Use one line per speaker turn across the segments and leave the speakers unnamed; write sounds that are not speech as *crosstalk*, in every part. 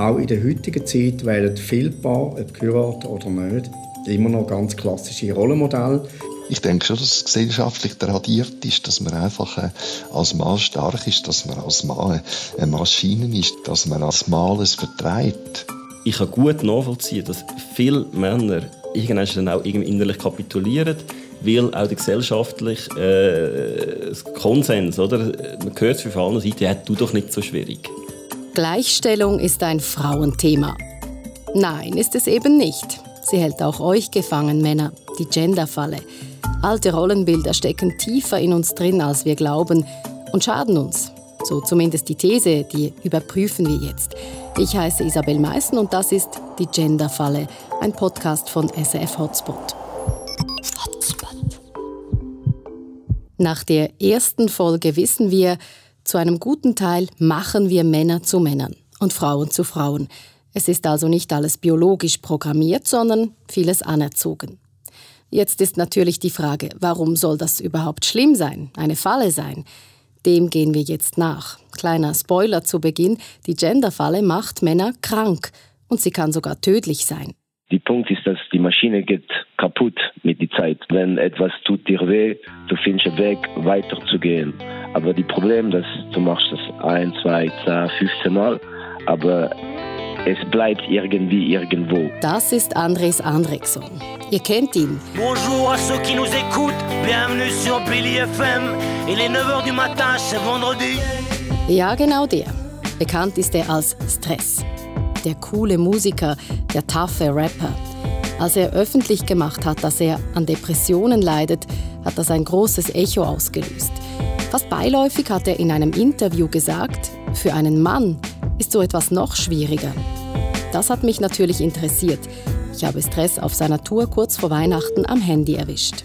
auch in der heutigen Zeit wählen viele Paare, ob geheiratet oder nicht, immer noch ganz klassische Rollenmodelle.
Ich denke schon, dass es gesellschaftlich tradiert ist, dass man einfach äh, als Mann stark ist, dass man als Mann eine Maschine ist, dass man als Mann es vertreibt.
Ich kann gut nachvollziehen, dass viele Männer irgendwann dann auch innerlich kapitulieren, weil auch der gesellschaftliche äh, Konsens, oder? man hört es von allen Seiten, ja, tu doch nicht so schwierig.
Gleichstellung ist ein Frauenthema. Nein, ist es eben nicht. Sie hält auch euch gefangen, Männer, die Genderfalle. Alte Rollenbilder stecken tiefer in uns drin, als wir glauben, und schaden uns. So zumindest die These, die überprüfen wir jetzt. Ich heiße Isabel Meißen und das ist die Genderfalle, ein Podcast von SF Hotspot. Hotspot. Nach der ersten Folge wissen wir, zu einem guten Teil machen wir Männer zu Männern und Frauen zu Frauen. Es ist also nicht alles biologisch programmiert, sondern vieles anerzogen. Jetzt ist natürlich die Frage, warum soll das überhaupt schlimm sein, eine Falle sein? Dem gehen wir jetzt nach. Kleiner Spoiler zu Beginn, die Genderfalle macht Männer krank und sie kann sogar tödlich sein.
Die Punkt ist, dass die Maschine geht kaputt mit der Zeit. Wenn etwas tut dir weh, du findest einen Weg, weiterzugehen. Aber die Problem, dass du machst das ein, zwei, zehn, 15 Mal, aber es bleibt irgendwie irgendwo.
Das ist Andres Andrexon. Ihr kennt ihn.
Bonjour à ceux qui nous écoutent. Bienvenue sur Billy FM. Il est 9h du matin, c'est vendredi.
Ja, genau der. Bekannt ist er als Stress. Der coole Musiker, der taffe Rapper. Als er öffentlich gemacht hat, dass er an Depressionen leidet, hat das ein großes Echo ausgelöst. Fast beiläufig hat er in einem Interview gesagt, für einen Mann ist so etwas noch schwieriger. Das hat mich natürlich interessiert. Ich habe Stress auf seiner Tour kurz vor Weihnachten am Handy erwischt.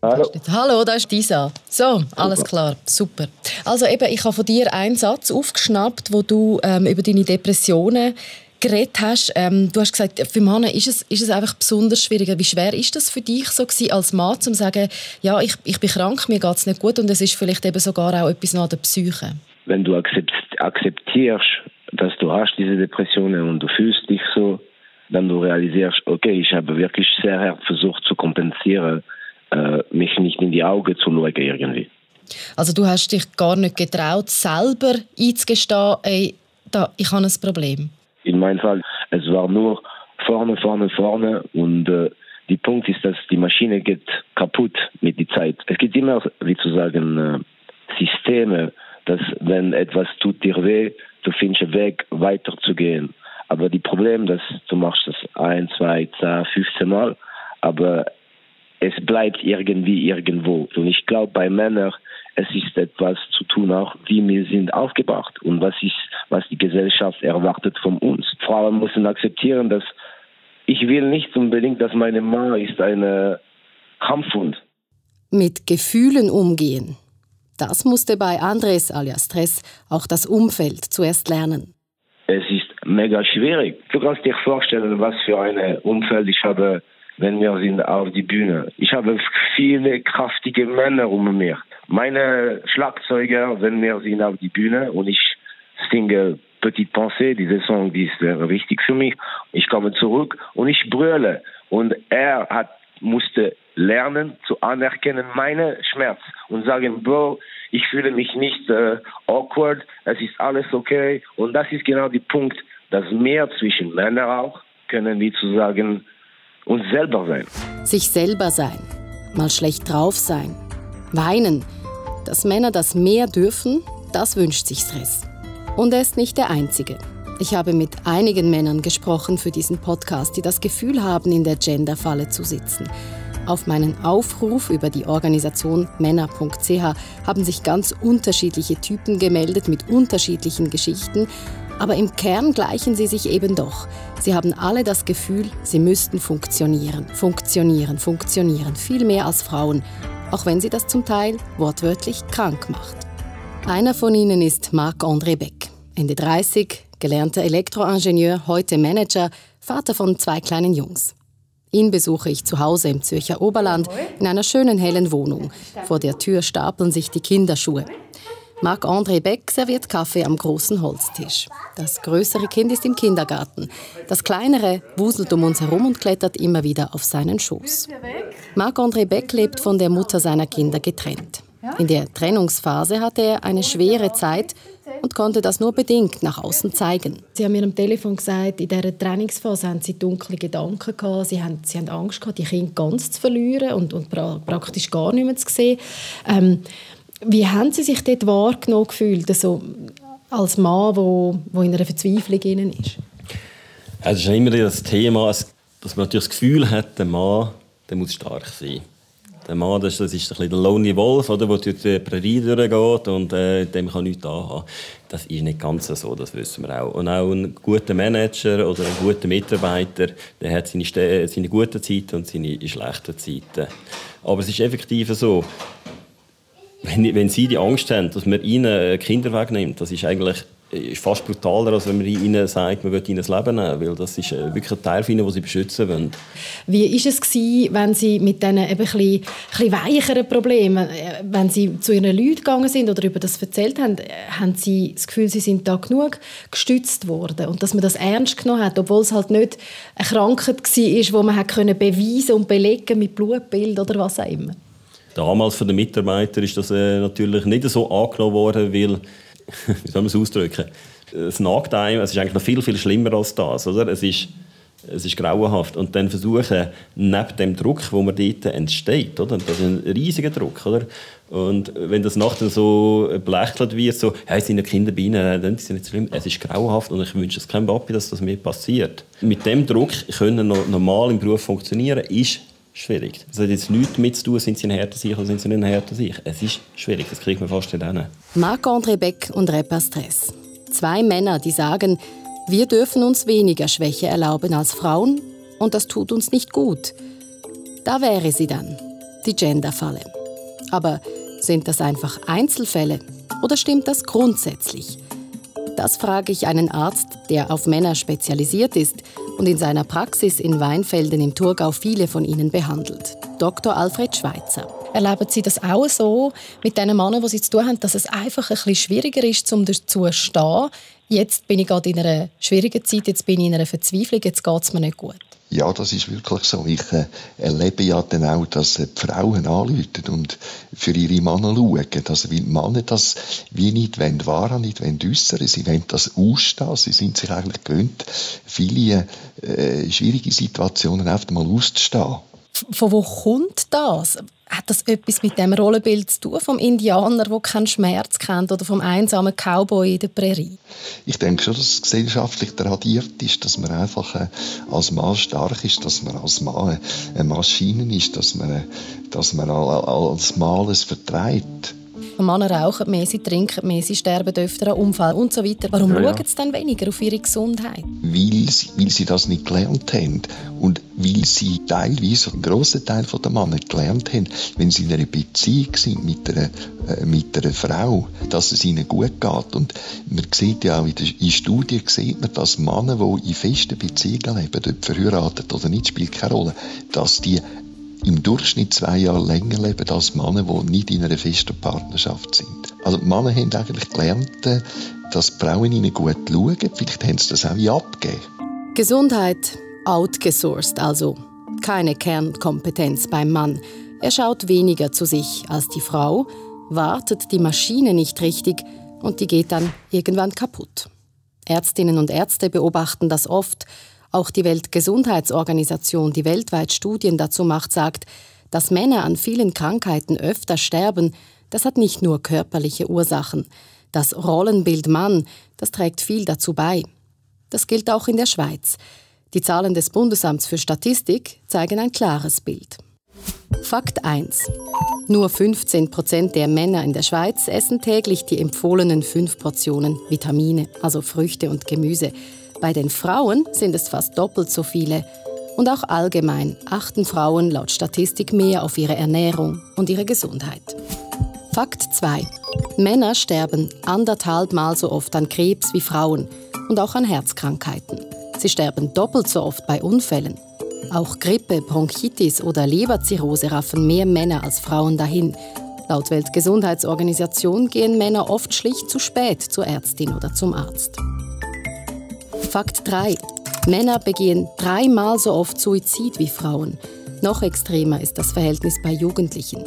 Hallo.
Hallo, da ist Disa. So, alles klar, super. Also eben, ich habe von dir einen Satz aufgeschnappt, wo du ähm, über deine Depressionen geredet hast. Ähm, du hast gesagt, für Männer ist es, ist es einfach besonders schwierig. Wie schwer ist das für dich so gewesen, als Mann, zu sagen, ja, ich, ich bin krank, mir geht es nicht gut und es ist vielleicht eben sogar auch etwas nach der Psyche?
Wenn du akzeptierst, dass du hast diese Depressionen und du fühlst dich so, dann du realisierst, okay, ich habe wirklich sehr hart versucht zu kompensieren, äh, mich nicht in die Augen zu schauen irgendwie.
Also du hast dich gar nicht getraut, selber einzugestehen, ey, da, ich habe ein Problem?
In meinem Fall, es war nur vorne, vorne, vorne und äh, die Punkt ist, dass die Maschine geht kaputt mit der Zeit. Es gibt immer, wie zu sagen, äh, Systeme, dass wenn etwas tut dir weh, du findest einen Weg, weiterzugehen. Aber die Problem, dass du machst das ein, zwei, zehn, 15 Mal, aber es bleibt irgendwie irgendwo. Und ich glaube, bei Männern, es ist etwas zu tun auch, wie wir sind aufgebracht und was ist, was die Gesellschaft erwartet von uns. Frauen müssen akzeptieren, dass ich will nicht unbedingt, dass meine Mama ist eine Kampfhund.
Mit Gefühlen umgehen. Das musste bei Andres alias Stress auch das Umfeld zuerst lernen.
Es ist mega schwierig. Du kannst dir vorstellen, was für ein Umfeld ich habe, wenn wir sind auf die Bühne. Ich habe viele kraftige Männer um mich. Meine Schlagzeuger, wenn wir sind auf die Bühne und ich singe Petite Pensée, diese Song, die ist sehr wichtig für mich. Ich komme zurück und ich brülle. Und er hat musste lernen zu anerkennen meine Schmerz und sagen, Bro, ich fühle mich nicht äh, awkward, es ist alles okay. Und das ist genau der Punkt, dass mehr zwischen Männern auch können, wie zu sagen, uns selber sein.
Sich selber sein, mal schlecht drauf sein, weinen. Dass Männer das mehr dürfen, das wünscht sich Stress. Und er ist nicht der Einzige. Ich habe mit einigen Männern gesprochen für diesen Podcast, die das Gefühl haben, in der Genderfalle zu sitzen. Auf meinen Aufruf über die Organisation männer.ch haben sich ganz unterschiedliche Typen gemeldet mit unterschiedlichen Geschichten, aber im Kern gleichen sie sich eben doch. Sie haben alle das Gefühl, sie müssten funktionieren, funktionieren, funktionieren, viel mehr als Frauen, auch wenn sie das zum Teil wortwörtlich krank macht. Einer von ihnen ist Marc-André Beck, Ende 30, gelernter Elektroingenieur, heute Manager, Vater von zwei kleinen Jungs. Ihn besuche ich zu Hause im Zürcher Oberland in einer schönen hellen Wohnung. Vor der Tür stapeln sich die Kinderschuhe. Marc-André Beck serviert Kaffee am großen Holztisch. Das größere Kind ist im Kindergarten. Das kleinere wuselt um uns herum und klettert immer wieder auf seinen Schoß. Marc-André Beck lebt von der Mutter seiner Kinder getrennt. In der Trennungsphase hatte er eine schwere Zeit und konnte das nur bedingt nach außen zeigen.
Sie haben mir am Telefon gesagt, in dieser Trainingsphase haben Sie dunkle Gedanken gehabt, Sie haben, Sie haben Angst gehabt, die Kinder ganz zu verlieren und, und pra praktisch gar nicht mehr zu sehen. Ähm, wie haben Sie sich dort wahrgenommen gefühlt, also als Mann, wo, wo in einer Verzweiflung ist?
Es ist immer das Thema, dass man natürlich das Gefühl hat, der Mann der muss stark sein. Der Mann das, das ist ein der Lonely Wolf, oder, der durch die Prärie durchgeht und äh, dem kann nichts anhaben. Das ist nicht ganz so, das wissen wir auch. Und auch ein guter Manager oder ein guter Mitarbeiter, der hat seine, seine guten Zeiten und seine schlechten Zeiten. Aber es ist effektiv so, wenn, wenn Sie die Angst haben, dass man Ihnen äh, Kinder wegnimmt, das ist eigentlich ist fast brutaler, als wenn man ihnen sagt, man will ihnen das Leben nehmen, weil das ist äh, wirklich ein Teil von ihnen, den sie beschützen wollen.
Wie war es, gewesen, wenn Sie mit diesen ein bisschen, bisschen weicheren Problemen, äh, wenn Sie zu Ihren Leuten gegangen sind oder über das erzählt haben, haben Sie das Gefühl, Sie sind da genug gestützt worden und dass man das ernst genommen hat, obwohl es halt nicht eine Krankheit war, die man hat beweisen und belegen mit Blutbild oder was auch immer?
Damals von den Mitarbeitern ist das äh, natürlich nicht so angenommen worden, weil, *laughs* wie soll man es ausdrücken, es nagt einem, es ist eigentlich noch viel, viel schlimmer als das, oder? Es ist, es ist grauenhaft. Und dann versuchen, neben dem Druck, wo man dort entsteht, oder? das ist ein riesiger Druck, oder? Und wenn das nachher so belächelt wird, so, hey, sind ja Kinder bei Ihnen, dann ist es nicht schlimm. Es ist grauenhaft und ich wünsche es keinem Papi, dass das mir passiert. Mit dem Druck können normal im Beruf funktionieren, ist schwierig. Das hat jetzt nichts damit zu tun, sind sie ein härter sich oder sind sie nicht ein härter sich. Es ist schwierig, das kriegt man fast nicht hin.
Marc-André Beck und Rapper Stress. Zwei Männer, die sagen, wir dürfen uns weniger Schwäche erlauben als Frauen und das tut uns nicht gut. Da wäre sie dann, die Genderfalle. Aber sind das einfach Einzelfälle oder stimmt das grundsätzlich? Das frage ich einen Arzt, der auf Männer spezialisiert ist und in seiner Praxis in Weinfelden im Thurgau viele von ihnen behandelt. Dr. Alfred Schweitzer.
Erleben Sie das auch so mit den Männern, die Sie zu tun haben, dass es einfach ein bisschen schwieriger ist, um dazu zu stehen? Jetzt bin ich gerade in einer schwierigen Zeit, jetzt bin ich in einer Verzweiflung, jetzt geht es mir nicht gut.
Ja, das ist wirklich so. Ich äh, erlebe ja dann auch, dass äh, die Frauen anrufen und für ihre Männer schauen. Also, weil die Männer das wie nicht wollen, wahren, nicht wollen äußern. Sie wollen das ausstehen. Sie sind sich eigentlich gewöhnt, viele äh, schwierige Situationen einfach mal auszustehen.
Von wo kommt das? Hat das etwas mit dem Rollenbild zu tun, vom Indianer, der keinen Schmerz kennt, oder vom einsamen Cowboy in der Prärie?
Ich denke schon, dass es gesellschaftlich tradiert ist, dass man einfach äh, als Mann stark ist, dass man als Mann eine Maschine ist, dass man, äh, dass man als Mann alles vertreibt.
Männer rauchen mehr, sie trinken mehr, sie sterben öfter an Unfall und so weiter. Warum ja, ja. schauen sie dann weniger auf ihre Gesundheit?
Weil sie, weil sie das nicht gelernt haben und weil sie teilweise, einen grossen Teil der Männer gelernt haben, wenn sie in einer Beziehung sind mit einer, äh, mit einer Frau, dass es ihnen gut geht. Und man sieht ja auch in, der, in Studien, sieht man, dass Männer, die in festen Beziehungen leben, ob verheiratet oder nicht, spielt keine Rolle, dass die im Durchschnitt zwei Jahre länger leben als Männer, die nicht in einer festen Partnerschaft sind. Also Männer haben eigentlich gelernt, äh, dass die Frauen ihnen gut schauen. Vielleicht haben sie das auch abgegeben.
Gesundheit outgesourced, also keine Kernkompetenz beim Mann. Er schaut weniger zu sich als die Frau, wartet die Maschine nicht richtig und die geht dann irgendwann kaputt. Ärztinnen und Ärzte beobachten das oft auch die Weltgesundheitsorganisation, die weltweit Studien dazu macht, sagt, dass Männer an vielen Krankheiten öfter sterben, das hat nicht nur körperliche Ursachen. Das Rollenbild Mann, das trägt viel dazu bei. Das gilt auch in der Schweiz. Die Zahlen des Bundesamts für Statistik zeigen ein klares Bild. Fakt 1. Nur 15 Prozent der Männer in der Schweiz essen täglich die empfohlenen fünf Portionen Vitamine, also Früchte und Gemüse. Bei den Frauen sind es fast doppelt so viele. Und auch allgemein achten Frauen laut Statistik mehr auf ihre Ernährung und ihre Gesundheit. Fakt 2. Männer sterben anderthalb Mal so oft an Krebs wie Frauen und auch an Herzkrankheiten. Sie sterben doppelt so oft bei Unfällen. Auch Grippe, Bronchitis oder Leberzirrhose raffen mehr Männer als Frauen dahin. Laut Weltgesundheitsorganisation gehen Männer oft schlicht zu spät zur Ärztin oder zum Arzt. Fakt 3. Männer begehen dreimal so oft Suizid wie Frauen. Noch extremer ist das Verhältnis bei Jugendlichen.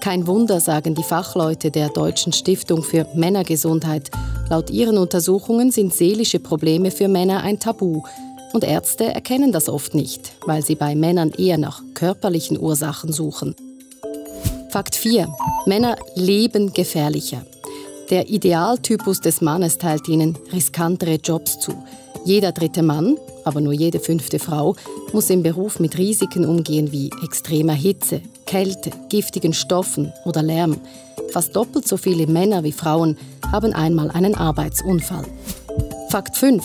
Kein Wunder, sagen die Fachleute der Deutschen Stiftung für Männergesundheit. Laut ihren Untersuchungen sind seelische Probleme für Männer ein Tabu. Und Ärzte erkennen das oft nicht, weil sie bei Männern eher nach körperlichen Ursachen suchen. Fakt 4. Männer leben gefährlicher. Der Idealtypus des Mannes teilt ihnen riskantere Jobs zu. Jeder dritte Mann, aber nur jede fünfte Frau, muss im Beruf mit Risiken umgehen wie extremer Hitze, Kälte, giftigen Stoffen oder Lärm. Fast doppelt so viele Männer wie Frauen haben einmal einen Arbeitsunfall. Fakt 5.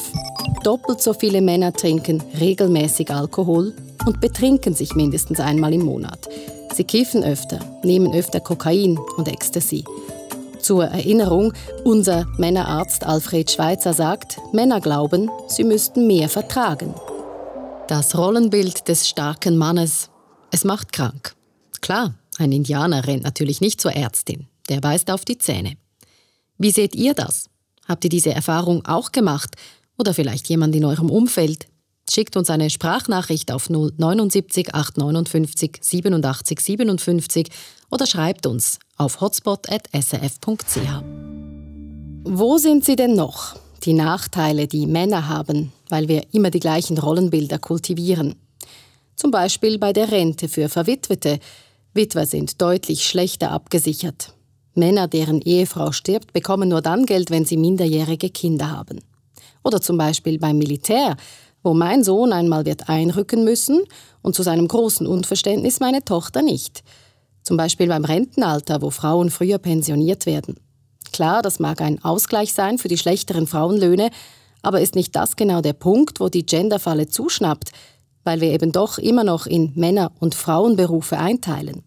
Doppelt so viele Männer trinken regelmäßig Alkohol und betrinken sich mindestens einmal im Monat. Sie kiffen öfter, nehmen öfter Kokain und Ecstasy. Zur Erinnerung, unser Männerarzt Alfred Schweitzer sagt, Männer glauben, sie müssten mehr vertragen. Das Rollenbild des starken Mannes, es macht krank. Klar, ein Indianer rennt natürlich nicht zur Ärztin, der beißt auf die Zähne. Wie seht ihr das? Habt ihr diese Erfahrung auch gemacht? Oder vielleicht jemand in eurem Umfeld? Schickt uns eine Sprachnachricht auf 079 859 87 57 oder schreibt uns auf hotspot.srf.ch. Wo sind sie denn noch? Die Nachteile, die Männer haben, weil wir immer die gleichen Rollenbilder kultivieren. Zum Beispiel bei der Rente für Verwitwete. Witwer sind deutlich schlechter abgesichert. Männer, deren Ehefrau stirbt, bekommen nur dann Geld, wenn sie minderjährige Kinder haben. Oder zum Beispiel beim Militär wo mein Sohn einmal wird einrücken müssen und zu seinem großen Unverständnis meine Tochter nicht. Zum Beispiel beim Rentenalter, wo Frauen früher pensioniert werden. Klar, das mag ein Ausgleich sein für die schlechteren Frauenlöhne, aber ist nicht das genau der Punkt, wo die Genderfalle zuschnappt, weil wir eben doch immer noch in Männer- und Frauenberufe einteilen.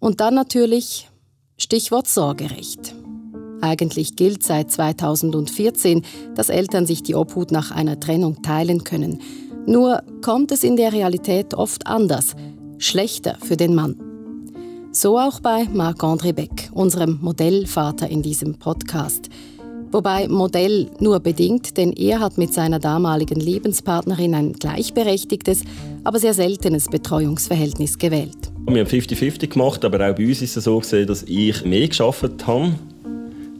Und dann natürlich Stichwort Sorgerecht. Eigentlich gilt seit 2014, dass Eltern sich die Obhut nach einer Trennung teilen können. Nur kommt es in der Realität oft anders, schlechter für den Mann. So auch bei Marc-André Beck, unserem Modellvater in diesem Podcast. Wobei Modell nur bedingt, denn er hat mit seiner damaligen Lebenspartnerin ein gleichberechtigtes, aber sehr seltenes Betreuungsverhältnis gewählt.
Wir haben 50-50 gemacht, aber auch bei uns ist es so dass ich mehr geschafft habe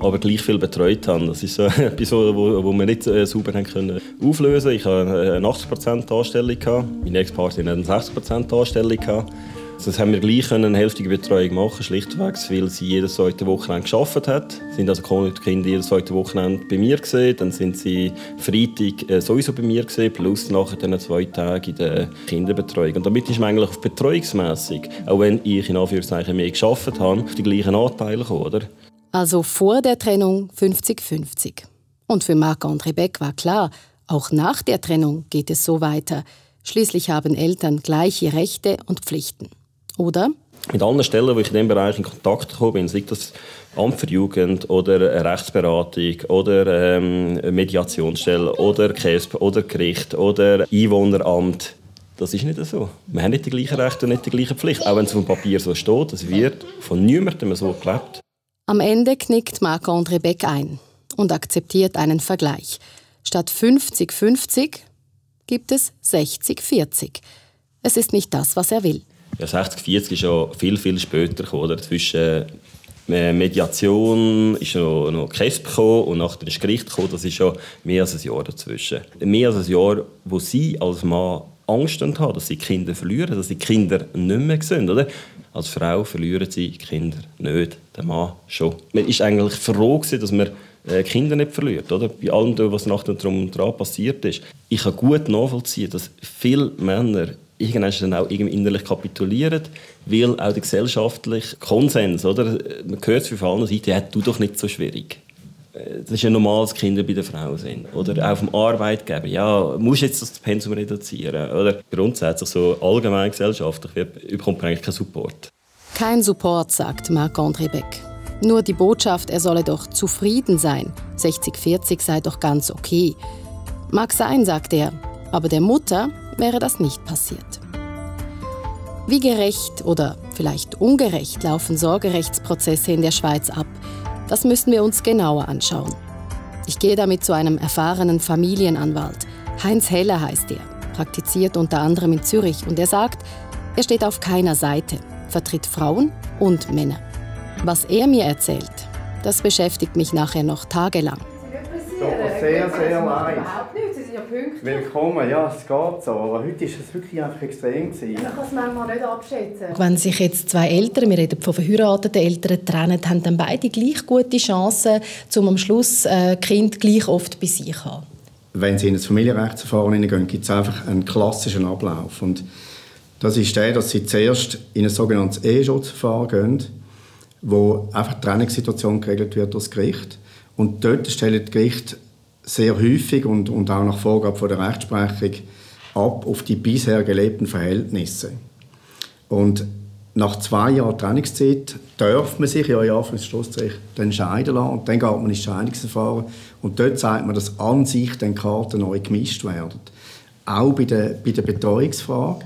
aber gleich viel betreut haben. Das ist so *laughs* etwas, wo, wo wir nicht äh, sauber haben können auflösen Ich hatte eine 80% Anstellung, meine Ex-Partnerin hatte eine 60% Anstellung. Das haben wir gleich eine hälftige Betreuung machen, schlichtweg, weil sie jedes zweite Wochenende geschafft hat. Sind also die Kinder jedes zweite Wochenende bei mir gesehen, dann sind sie Freitag äh, sowieso bei mir gesehen, plus nachher dann zwei Tage in der Kinderbetreuung. Und damit ist man eigentlich auf betreuungsmässig, auch wenn ich in Anführungszeichen mehr geschafft habe, auf die gleichen Anteile gekommen, oder?
Also vor der Trennung 50-50. Und für Marc-André Beck war klar, auch nach der Trennung geht es so weiter. Schließlich haben Eltern gleiche Rechte und Pflichten. Oder?
Mit anderen Stellen, wo ich in diesem Bereich in Kontakt gekommen bin, sei das Amt für Jugend oder Rechtsberatung oder ähm, Mediationsstelle oder KESP oder Gericht oder Einwohneramt, das ist nicht so. Wir haben nicht die gleichen Rechte und nicht die gleichen Pflichten. Auch wenn es auf dem Papier so steht, es wird von niemandem so gelebt.
Am Ende knickt Marc-André Beck ein und akzeptiert einen Vergleich. Statt 50-50 gibt es 60-40. Es ist nicht das, was er will.
Ja, 60-40 ist ja viel, viel später. Oder? Zwischen äh, Mediation ist noch, noch KESP und nachher ist Gericht gekommen. Das ist ja mehr als ein Jahr dazwischen. Mehr als ein Jahr, wo sie als Mann Angst haben, dass sie Kinder verlieren, dass sie Kinder nicht mehr sehen. Oder? Als Frau verlieren sie Kinder nicht, der Mann schon. Man ist eigentlich froh, dass man äh, Kinder nicht verliert, oder? Bei allem, was nach dem dran passiert ist. Ich kann gut nachvollziehen, dass viele Männer irgendwann auch irgendwie innerlich kapitulieren, weil auch der gesellschaftliche Konsens, oder? Man hört es von allen Seiten, ja, tu doch nicht so schwierig. Äh, das ist ja normal, dass Kinder bei der Frau sind. Oder auch vom Arbeitgeber. Ja, musst jetzt das Pensum reduzieren. Oder grundsätzlich so allgemein gesellschaftlich bekommt man eigentlich keinen Support.
Kein Support, sagt Marc-André Beck. Nur die Botschaft, er solle doch zufrieden sein. 60-40 sei doch ganz okay. Mag sein, sagt er, aber der Mutter wäre das nicht passiert.
Wie gerecht oder vielleicht ungerecht laufen Sorgerechtsprozesse in der Schweiz ab? Das müssen wir uns genauer anschauen. Ich gehe damit zu einem erfahrenen Familienanwalt. Heinz Heller heißt er, praktiziert unter anderem in Zürich und er sagt, er steht auf keiner Seite, vertritt Frauen und Männer. Was er mir erzählt, das beschäftigt mich nachher noch tagelang.
Sehr, sehr leid. Willkommen, ja, es geht so. Aber heute war es wirklich einfach extrem. Gewesen.
Ich kann es manchmal nicht abschätzen. Wenn sich jetzt zwei Eltern, wir reden von verheirateten Eltern, trennen, haben dann beide gleich gute Chancen, um am Schluss äh, Kind gleich oft bei sich zu haben?
Wenn sie in das Familienrechtsverfahren hineingehen, gibt es einfach einen klassischen Ablauf. Und das ist der, dass sie zuerst in ein sogenanntes Eheschutzverfahren gehen, wo einfach die Trennungssituation geregelt wird durch das Gericht. Und dort stellen die Gerichte sehr häufig und, und auch nach Vorgabe von der Rechtsprechung ab auf die bisher gelebten Verhältnisse. Und nach zwei Jahren Trennungszeit darf man sich ja in Anführungsstrichen entscheiden lassen und dann geht man ins Scheidungsverfahren und dort sagt man, dass an sich dann Karten neu gemischt werden. Auch bei der, bei der Betreuungsfrage.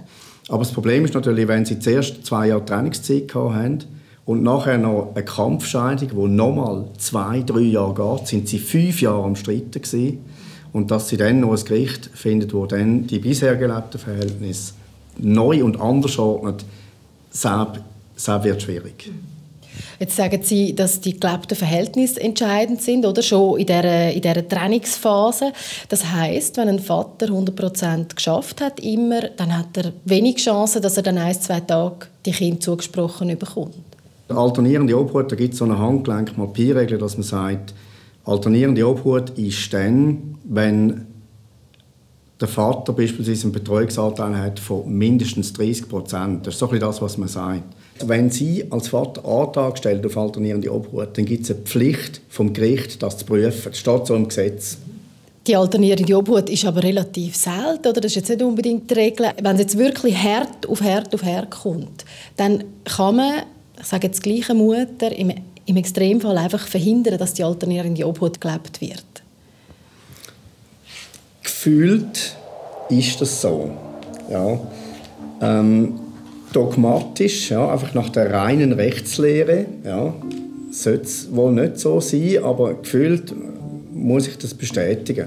Aber das Problem ist natürlich, wenn Sie zuerst zwei Jahre Trennungszeit haben und nachher noch eine Kampfscheidung, die nochmal zwei, drei Jahre geht, sind sie fünf Jahre am Streiten gewesen. Und dass sie dann noch ein Gericht findet, wo dann die bisher gelebten Verhältnisse neu und anders ordnet, das wird schwierig.
Jetzt sagen Sie, dass die gelebten Verhältnisse entscheidend sind, oder schon in dieser, in dieser Trennungsphase. Das heißt, wenn ein Vater 100% geschafft hat, immer, dann hat er wenig Chancen, dass er dann ein, zwei Tage die Kinder zugesprochen bekommt.
Alternierende Obhut, da gibt es so eine Handgelenk-Malpierregel, dass man sagt, alternierende Obhut ist dann, wenn der Vater beispielsweise einen Betreuungsanteil hat von mindestens 30 Prozent. Das ist so ein das, was man sagt. Wenn Sie als Vater Antrag stellen auf alternierende Obhut, dann gibt es eine Pflicht vom Gericht, das zu prüfen. Das steht so im Gesetz.
Die alternierende Obhut ist aber relativ selten, oder? Das ist jetzt nicht unbedingt die Regel. Wenn es jetzt wirklich hart auf hart auf hart kommt, dann kann man, ich sage jetzt gleiche Mutter, im, im Extremfall einfach verhindern, dass die alternierende Obhut gelebt wird.
Gefühlt ist das so. Ja. Ähm, dogmatisch, ja, einfach nach der reinen Rechtslehre, ja, sollte es wohl nicht so sein, aber gefühlt muss ich das bestätigen.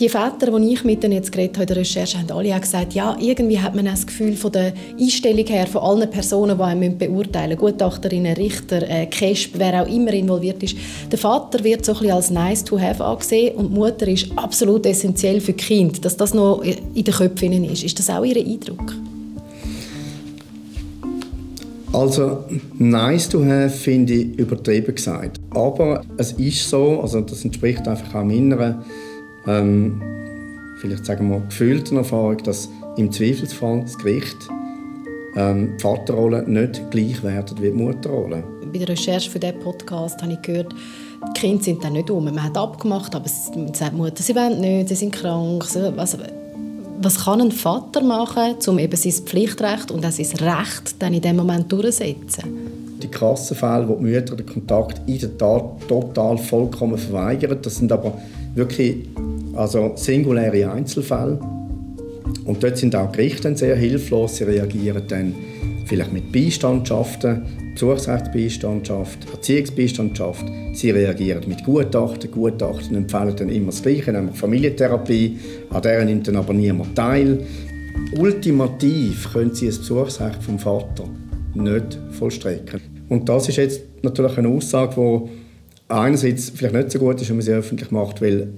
Die Väter, die ich mit ihnen jetzt geredet habe in der Recherche, haben alle auch gesagt, ja, irgendwie hat man das Gefühl von der Einstellung her von allen Personen, die einen beurteilen müssen, Gutachterinnen, Richter, äh, Kesp, wer auch immer involviert ist. Der Vater wird so ein bisschen als nice to have angesehen und die Mutter ist absolut essentiell für die Kinder, dass das noch in den Köpfen ist. Ist das auch Ihr Eindruck?
Also, nice to have finde ich übertrieben gesagt. Aber es ist so, also das entspricht einfach auch meiner, ähm, vielleicht sagen wir, gefühlten Erfahrung, dass im Zweifelsfall das Gericht ähm, die Vaterrolle nicht gleich wertet wie die Mutterrolle.
Bei der Recherche für diesen Podcast habe ich gehört, die Kinder sind dann nicht um. Man hat abgemacht, aber die Mutter, sie wollen nicht, sie sind krank. Also, was kann ein Vater machen, um eben sein Pflichtrecht und auch sein Recht dann in dem Moment durchzusetzen?
Die krassen Fälle, wo die Mütter den Kontakt in der Tat total vollkommen verweigern, das sind aber wirklich also singuläre Einzelfälle. Und dort sind auch Gerichte sehr hilflos. Sie reagieren dann vielleicht mit Beistandschaften, Besuchsrechtsbeistandschaft, Erziehungsbeistandschaft. Sie reagieren mit Gutachten. Gutachten empfehlen dann immer das Gleiche, nämlich Familientherapie. An der nimmt dann aber niemand teil. Ultimativ können Sie das Besuchsrecht vom Vater nicht vollstrecken. Und das ist jetzt natürlich eine Aussage, die einerseits vielleicht nicht so gut ist, wenn man sie öffentlich macht, weil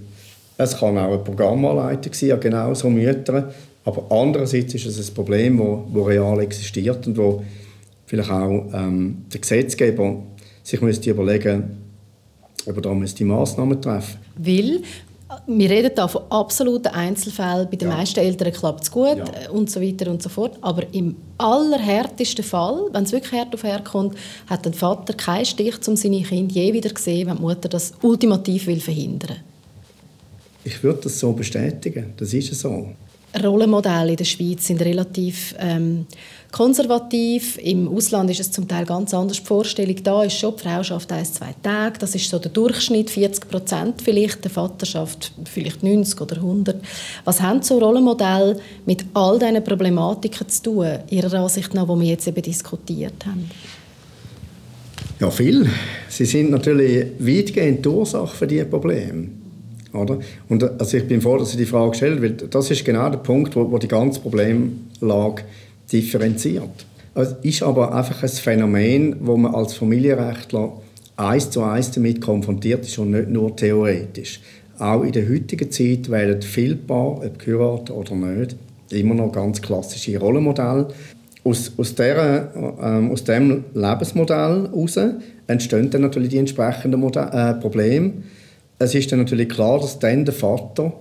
es kann auch ein Programmanleiter sein, ja genau so Mütter, aber andererseits ist es ein Problem, das real existiert und wo vielleicht auch ähm, der Gesetzgeber sich müsste überlegen ob er da müsste Massnahmen treffen
Weil wir reden hier von absoluten Einzelfällen. Bei den ja. meisten Eltern klappt es gut ja. und so weiter und so fort. Aber im allerhärtesten Fall, wenn es wirklich hart auf hart kommt, hat der Vater keinen Stich, um seine Kinder je wieder zu sehen, wenn die Mutter das ultimativ will verhindern
Ich würde das so bestätigen. Das ist so.
Rollenmodelle in der Schweiz sind relativ ähm, konservativ. Im Ausland ist es zum Teil ganz anders. Die Vorstellung da ist schon, die Frau schafft ein, zwei Tage. Das ist so der Durchschnitt, 40 Prozent vielleicht. Der Vater schafft vielleicht 90 oder 100. Was haben so Rollenmodelle mit all diesen Problematiken zu tun, Ihrer Ansicht nach, die wir jetzt eben diskutiert haben?
Ja, viel. Sie sind natürlich weitgehend die Ursache für diese Probleme. Oder? Und also ich bin froh, dass Sie die Frage gestellt weil das ist genau der Punkt, wo, wo die ganze Problemlage differenziert. Es ist aber einfach ein Phänomen, wo man als Familienrechtler eins zu eins damit konfrontiert ist und nicht nur theoretisch. Auch in der heutigen Zeit wählen viele Paare, ob geheiratet oder nicht, immer noch ganz klassische Rollenmodelle. Aus, aus, der, ähm, aus dem Lebensmodell heraus entstehen dann natürlich die entsprechenden Modell, äh, Probleme. Es ist dann natürlich klar, dass dann der Vater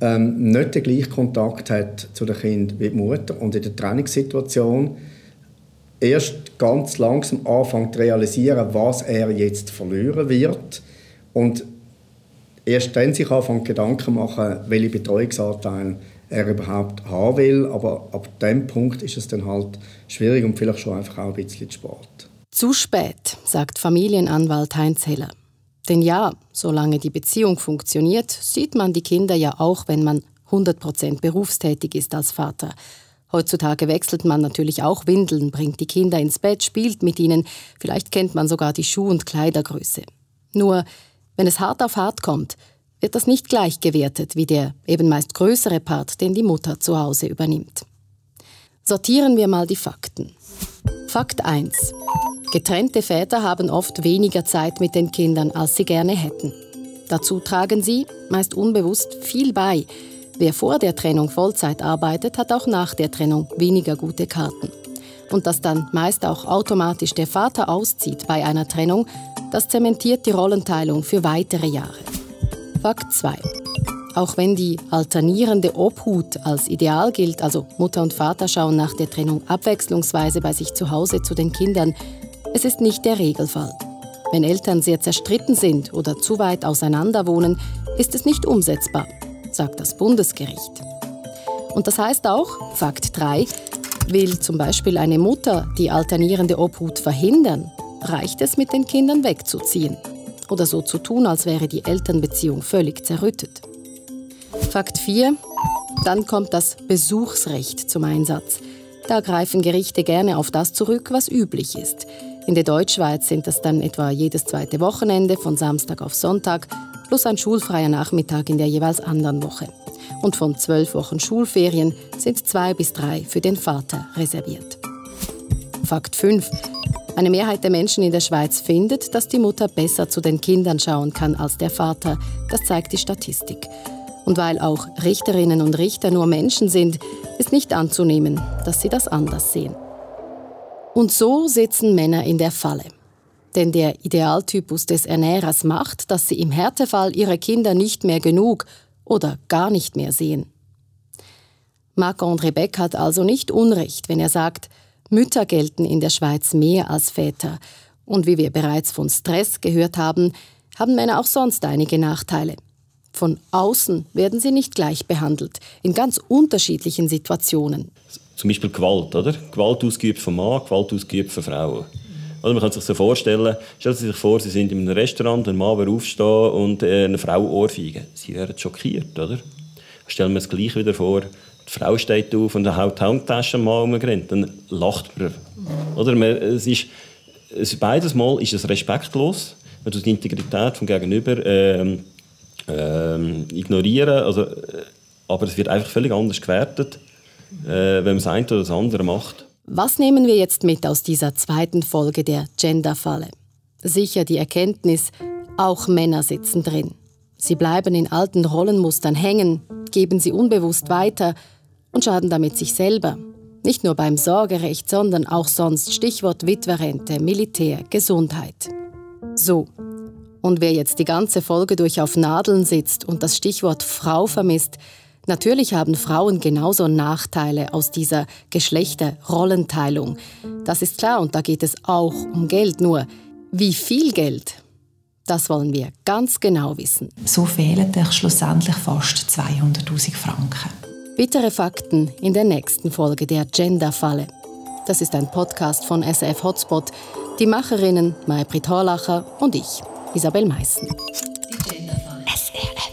ähm, nicht den gleichen Kontakt hat zu dem Kind wie die Mutter und in der Trainingssituation erst ganz langsam anfängt zu realisieren, was er jetzt verlieren wird und erst dann sich anfängt Gedanken machen, welche Betreuungsanteile er überhaupt haben will, aber ab dem Punkt ist es dann halt schwierig und vielleicht schon einfach auch ein bisschen Sport.
Zu spät, sagt Familienanwalt Heinz Heller. Denn ja, solange die Beziehung funktioniert, sieht man die Kinder ja auch, wenn man 100% berufstätig ist als Vater. Heutzutage wechselt man natürlich auch Windeln, bringt die Kinder ins Bett, spielt mit ihnen, vielleicht kennt man sogar die Schuh- und Kleidergröße. Nur, wenn es hart auf hart kommt, wird das nicht gleich gewertet wie der eben meist größere Part, den die Mutter zu Hause übernimmt. Sortieren wir mal die Fakten. Fakt 1. Getrennte Väter haben oft weniger Zeit mit den Kindern, als sie gerne hätten. Dazu tragen sie, meist unbewusst, viel bei. Wer vor der Trennung Vollzeit arbeitet, hat auch nach der Trennung weniger gute Karten. Und dass dann meist auch automatisch der Vater auszieht bei einer Trennung, das zementiert die Rollenteilung für weitere Jahre. Fakt 2. Auch wenn die alternierende Obhut als Ideal gilt, also Mutter und Vater schauen nach der Trennung abwechslungsweise bei sich zu Hause zu den Kindern, es ist nicht der Regelfall. Wenn Eltern sehr zerstritten sind oder zu weit auseinander wohnen, ist es nicht umsetzbar, sagt das Bundesgericht. Und das heißt auch, Fakt 3, will zum Beispiel eine Mutter die alternierende Obhut verhindern, reicht es mit den Kindern wegzuziehen oder so zu tun, als wäre die Elternbeziehung völlig zerrüttet. Fakt 4, dann kommt das Besuchsrecht zum Einsatz. Da greifen Gerichte gerne auf das zurück, was üblich ist. In der Deutschschweiz sind das dann etwa jedes zweite Wochenende von Samstag auf Sonntag plus ein schulfreier Nachmittag in der jeweils anderen Woche. Und von zwölf Wochen Schulferien sind zwei bis drei für den Vater reserviert. Fakt 5. Eine Mehrheit der Menschen in der Schweiz findet, dass die Mutter besser zu den Kindern schauen kann als der Vater. Das zeigt die Statistik. Und weil auch Richterinnen und Richter nur Menschen sind, ist nicht anzunehmen, dass sie das anders sehen. Und so sitzen Männer in der Falle. Denn der Idealtypus des Ernährers macht, dass sie im Härtefall ihre Kinder nicht mehr genug oder gar nicht mehr sehen. Marc-André Beck hat also nicht Unrecht, wenn er sagt, Mütter gelten in der Schweiz mehr als Väter. Und wie wir bereits von Stress gehört haben, haben Männer auch sonst einige Nachteile. Von außen werden sie nicht gleich behandelt, in ganz unterschiedlichen Situationen
zum Beispiel Gewalt, oder? Gewalt ausgeübt vom Mann, Gewalt ausgeübt von Frauen. Oder man kann sich so vorstellen, stellen Sie sich vor, Sie sind in einem Restaurant, ein Mann will aufstehen und äh, eine Frau ohrfeigen. Sie wären schockiert, oder? Stellen wir es gleich wieder vor, die Frau steht auf und haut die Handtasche Mann umgerannt, dann lacht man. Oder? Man, es ist, es, beides Mal ist es respektlos, man tut die Integrität vom Gegenüber ähm, ähm, ignorieren, also, äh, aber es wird einfach völlig anders gewertet äh, wenn man das eine oder das andere macht.
Was nehmen wir jetzt mit aus dieser zweiten Folge der Gender-Falle? Sicher die Erkenntnis, auch Männer sitzen drin. Sie bleiben in alten Rollenmustern hängen, geben sie unbewusst weiter und schaden damit sich selber. Nicht nur beim Sorgerecht, sondern auch sonst Stichwort Witwerrente, Militär, Gesundheit. So, und wer jetzt die ganze Folge durch auf Nadeln sitzt und das Stichwort Frau vermisst, Natürlich haben Frauen genauso Nachteile aus dieser Geschlechterrollenteilung. Das ist klar und da geht es auch um Geld. Nur wie viel Geld? Das wollen wir ganz genau wissen.
So fehlen euch schlussendlich fast 200.000 Franken.
Bittere Fakten in der nächsten Folge der Gender-Falle. Das ist ein Podcast von SF Hotspot. Die Macherinnen Maybrit Horlacher und ich, Isabel Meißen. SRF.